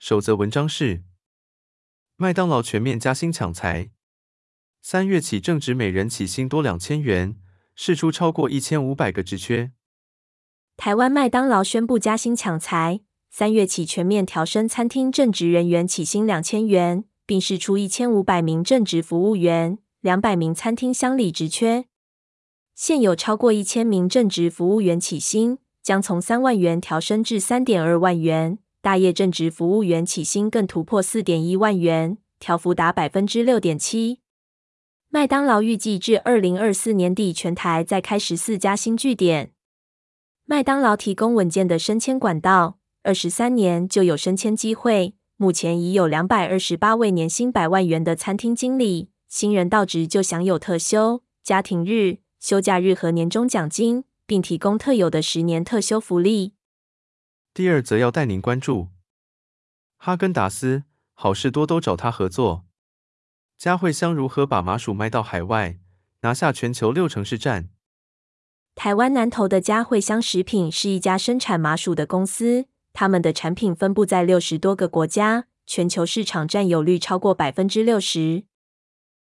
首则文章是：麦当劳全面加薪抢财，三月起正职每人起薪多两千元，释出超过一千五百个职缺。台湾麦当劳宣布加薪抢财，三月起全面调升餐厅正职人员起薪两千元，并释出一千五百名正职服务员、两百名餐厅乡里职缺。现有超过一千名正职服务员起薪将从三万元调升至三点二万元，大业正职服务员起薪更突破四点一万元，调幅达百分之六点七。麦当劳预计至二零二四年底全台再开十四家新据点。麦当劳提供稳健的升迁管道，二十三年就有升迁机会。目前已有两百二十八位年薪百万元的餐厅经理，新人到职就享有特休、家庭日。休假日和年终奖金，并提供特有的十年特休福利。第二则要带您关注，哈根达斯、好事多都找他合作。佳惠香如何把麻薯卖到海外，拿下全球六成市占？台湾南投的佳惠香食品是一家生产麻薯的公司，他们的产品分布在六十多个国家，全球市场占有率超过百分之六十。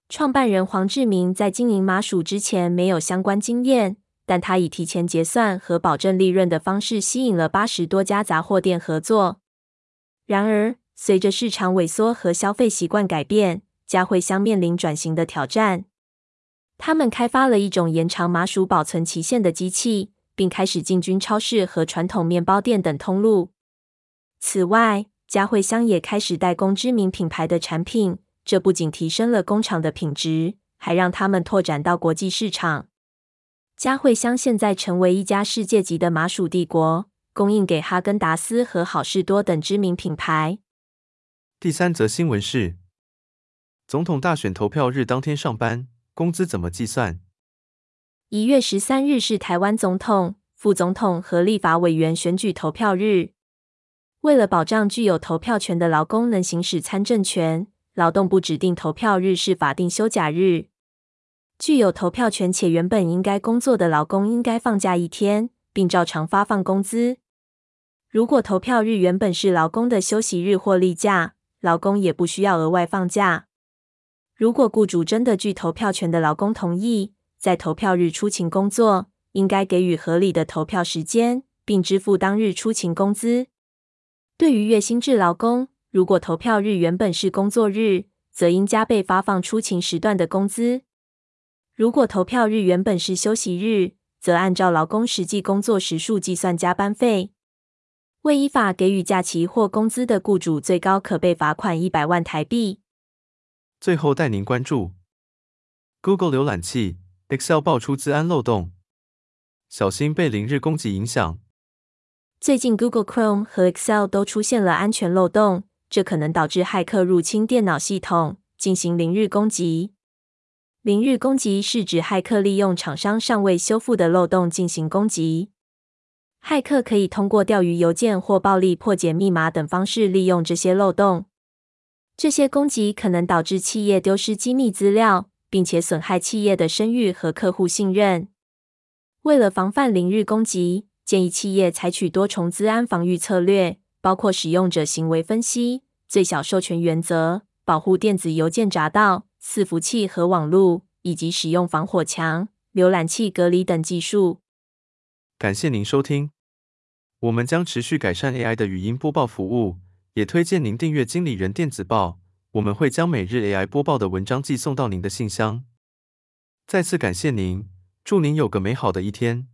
创办人黄志明在经营麻薯之前没有相关经验，但他以提前结算和保证利润的方式吸引了八十多家杂货店合作。然而，随着市场萎缩和消费习惯改变，佳惠香面临转型的挑战。他们开发了一种延长麻薯保存期限的机器，并开始进军超市和传统面包店等通路。此外，佳惠香也开始代工知名品牌的产品。这不仅提升了工厂的品质，还让他们拓展到国际市场。佳惠香现在成为一家世界级的麻薯帝国，供应给哈根达斯和好事多等知名品牌。第三则新闻是：总统大选投票日当天上班，工资怎么计算？一月十三日是台湾总统、副总统和立法委员选举投票日。为了保障具有投票权的劳工能行使参政权。劳动部指定投票日是法定休假日，具有投票权且原本应该工作的劳工应该放假一天，并照常发放工资。如果投票日原本是劳工的休息日或例假，劳工也不需要额外放假。如果雇主真的据投票权的劳工同意，在投票日出勤工作，应该给予合理的投票时间，并支付当日出勤工资。对于月薪制劳工，如果投票日原本是工作日，则应加倍发放出勤时段的工资；如果投票日原本是休息日，则按照劳工实际工作时数计算加班费。未依法给予假期或工资的雇主，最高可被罚款一百万台币。最后带您关注：Google 浏览器 Excel 爆出资安漏洞，小心被零日攻击影响。最近 Google Chrome 和 Excel 都出现了安全漏洞。这可能导致骇客入侵电脑系统，进行零日攻击。零日攻击是指骇客利用厂商尚未修复的漏洞进行攻击。骇客可以通过钓鱼邮件或暴力破解密码等方式利用这些漏洞。这些攻击可能导致企业丢失机密资料，并且损害企业的声誉和客户信任。为了防范零日攻击，建议企业采取多重资安防御策略。包括使用者行为分析、最小授权原则、保护电子邮件闸道、伺服器和网络，以及使用防火墙、浏览器隔离等技术。感谢您收听，我们将持续改善 AI 的语音播报服务，也推荐您订阅经理人电子报，我们会将每日 AI 播报的文章寄送到您的信箱。再次感谢您，祝您有个美好的一天。